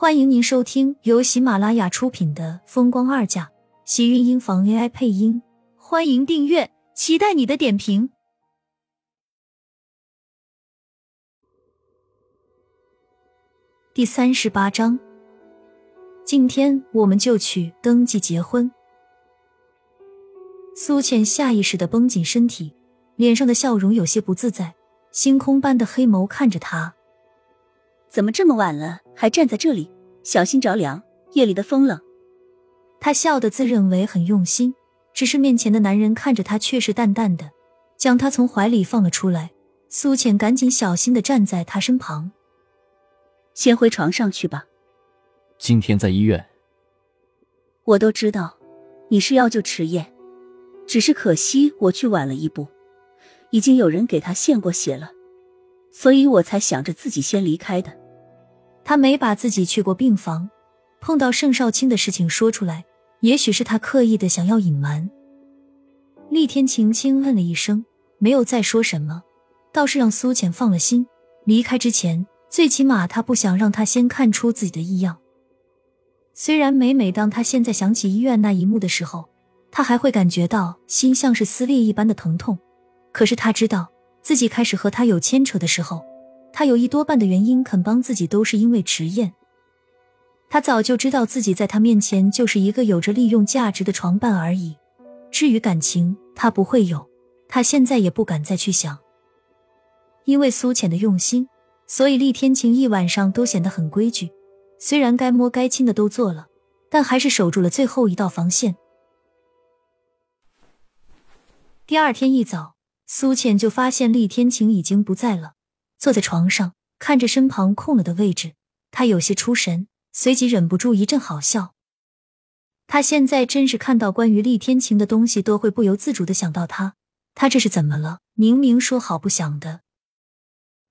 欢迎您收听由喜马拉雅出品的《风光二嫁》，喜运音房 AI 配音。欢迎订阅，期待你的点评。第三十八章，今天我们就去登记结婚。苏浅下意识的绷紧身体，脸上的笑容有些不自在，星空般的黑眸看着他。怎么这么晚了还站在这里？小心着凉，夜里的风冷。他笑得自认为很用心，只是面前的男人看着他却是淡淡的，将他从怀里放了出来。苏浅赶紧小心的站在他身旁。先回床上去吧。今天在医院，我都知道你是要救迟燕，只是可惜我去晚了一步，已经有人给他献过血了，所以我才想着自己先离开的。他没把自己去过病房、碰到盛少卿的事情说出来，也许是他刻意的想要隐瞒。厉天晴轻嗯了一声，没有再说什么，倒是让苏浅放了心。离开之前。最起码，他不想让他先看出自己的异样。虽然每每当他现在想起医院那一幕的时候，他还会感觉到心像是撕裂一般的疼痛，可是他知道自己开始和他有牵扯的时候，他有一多半的原因肯帮自己都是因为迟燕。他早就知道自己在他面前就是一个有着利用价值的床伴而已。至于感情，他不会有，他现在也不敢再去想，因为苏浅的用心。所以，厉天晴一晚上都显得很规矩。虽然该摸该亲的都做了，但还是守住了最后一道防线。第二天一早，苏浅就发现厉天晴已经不在了，坐在床上看着身旁空了的位置，他有些出神，随即忍不住一阵好笑。他现在真是看到关于厉天晴的东西，都会不由自主的想到他。他这是怎么了？明明说好不想的。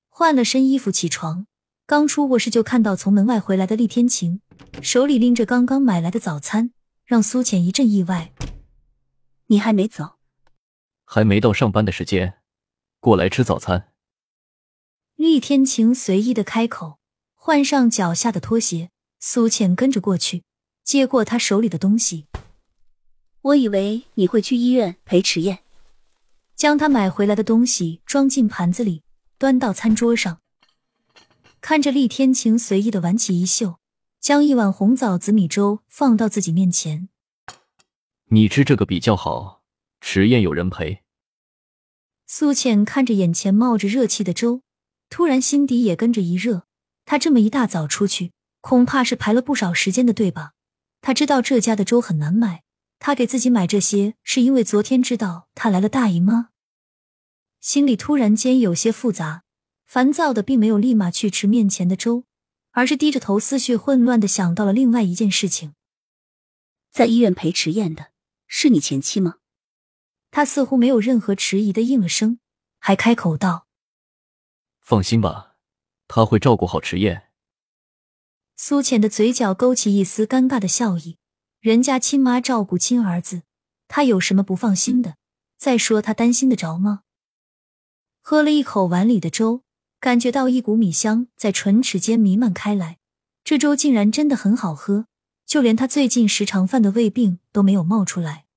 换了身衣服起床，刚出卧室就看到从门外回来的厉天晴，手里拎着刚刚买来的早餐，让苏浅一阵意外。你还没走？还没到上班的时间，过来吃早餐。厉天晴随意的开口，换上脚下的拖鞋，苏浅跟着过去，接过他手里的东西。我以为你会去医院陪迟燕，将他买回来的东西装进盘子里。端到餐桌上，看着厉天晴随意的挽起衣袖，将一碗红枣紫米粥放到自己面前。你吃这个比较好，迟燕有人陪。苏浅看着眼前冒着热气的粥，突然心底也跟着一热。他这么一大早出去，恐怕是排了不少时间的队吧？他知道这家的粥很难买，他给自己买这些是因为昨天知道他来了大姨妈。心里突然间有些复杂，烦躁的并没有立马去吃面前的粥，而是低着头，思绪混乱的想到了另外一件事情。在医院陪迟燕的是你前妻吗？他似乎没有任何迟疑的应了声，还开口道：“放心吧，他会照顾好迟燕。”苏浅的嘴角勾起一丝尴尬的笑意，人家亲妈照顾亲儿子，他有什么不放心的？再说他担心的着吗？喝了一口碗里的粥，感觉到一股米香在唇齿间弥漫开来。这粥竟然真的很好喝，就连他最近时常犯的胃病都没有冒出来。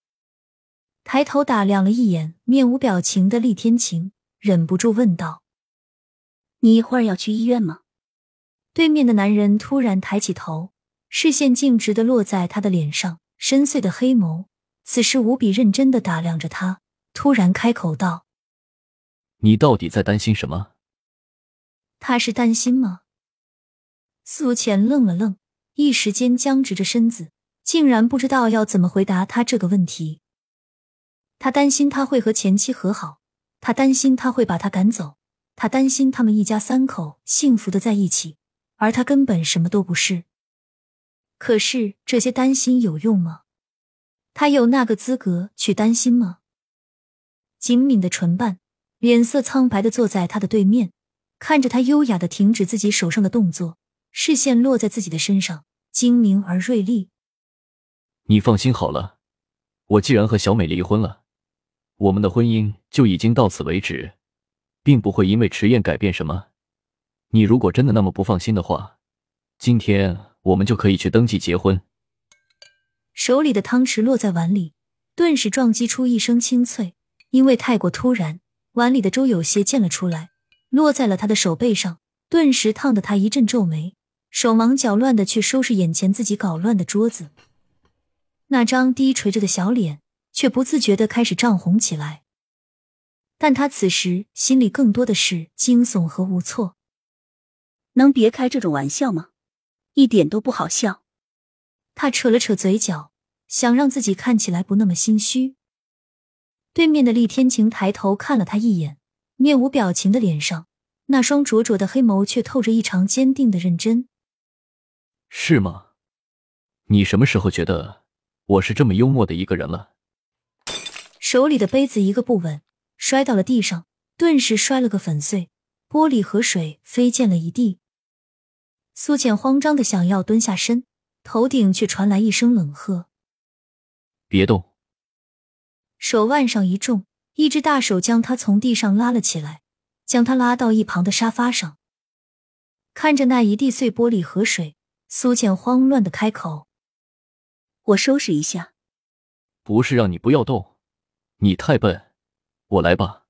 抬头打量了一眼面无表情的厉天晴，忍不住问道：“你一会儿要去医院吗？”对面的男人突然抬起头，视线径直的落在他的脸上，深邃的黑眸此时无比认真的打量着他，突然开口道。你到底在担心什么？他是担心吗？苏浅愣了愣，一时间僵直着身子，竟然不知道要怎么回答他这个问题。他担心他会和前妻和好，他担心他会把他赶走，他担心他们一家三口幸福的在一起，而他根本什么都不是。可是这些担心有用吗？他有那个资格去担心吗？紧抿的唇瓣。脸色苍白的坐在他的对面，看着他优雅的停止自己手上的动作，视线落在自己的身上，精明而锐利。你放心好了，我既然和小美离婚了，我们的婚姻就已经到此为止，并不会因为迟燕改变什么。你如果真的那么不放心的话，今天我们就可以去登记结婚。手里的汤匙落在碗里，顿时撞击出一声清脆。因为太过突然，碗里的粥有些溅了出来，落在了他的手背上，顿时烫得他一阵皱眉，手忙脚乱的去收拾眼前自己搞乱的桌子。那张低垂着的小脸却不自觉的开始涨红起来。但他此时心里更多的是惊悚和无措。能别开这种玩笑吗？一点都不好笑。他扯了扯嘴角，想让自己看起来不那么心虚。对面的厉天晴抬头看了他一眼，面无表情的脸上，那双灼灼的黑眸却透着异常坚定的认真。是吗？你什么时候觉得我是这么幽默的一个人了？手里的杯子一个不稳，摔到了地上，顿时摔了个粉碎，玻璃和水飞溅了一地。苏浅慌张的想要蹲下身，头顶却传来一声冷喝：“别动！”手腕上一重，一只大手将他从地上拉了起来，将他拉到一旁的沙发上。看着那一地碎玻璃和水，苏浅慌乱的开口：“我收拾一下。”“不是让你不要动，你太笨，我来吧。”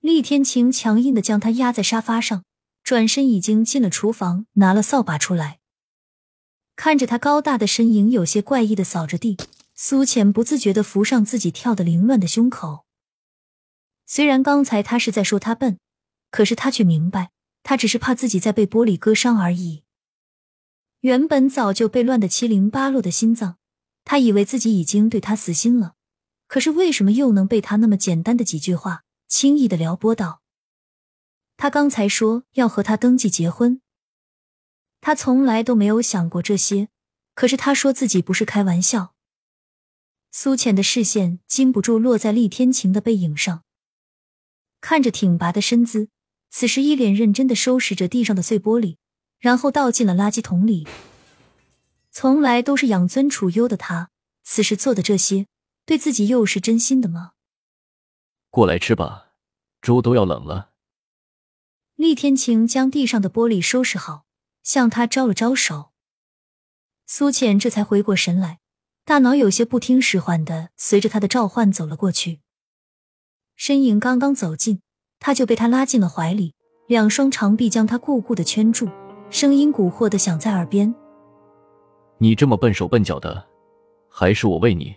厉天晴强硬的将他压在沙发上。转身已经进了厨房，拿了扫把出来，看着他高大的身影，有些怪异的扫着地。苏浅不自觉的扶上自己跳得凌乱的胸口。虽然刚才他是在说他笨，可是他却明白，他只是怕自己再被玻璃割伤而已。原本早就被乱得七零八落的心脏，他以为自己已经对他死心了，可是为什么又能被他那么简单的几句话轻易的撩拨到？他刚才说要和他登记结婚，他从来都没有想过这些。可是他说自己不是开玩笑。苏浅的视线禁不住落在厉天晴的背影上，看着挺拔的身姿，此时一脸认真的收拾着地上的碎玻璃，然后倒进了垃圾桶里。从来都是养尊处优的他，此时做的这些，对自己又是真心的吗？过来吃吧，粥都要冷了。厉天晴将地上的玻璃收拾好，向他招了招手。苏浅这才回过神来，大脑有些不听使唤的随着他的召唤走了过去。身影刚刚走近，他就被他拉进了怀里，两双长臂将他固固的圈住，声音蛊惑的响在耳边：“你这么笨手笨脚的，还是我喂你。”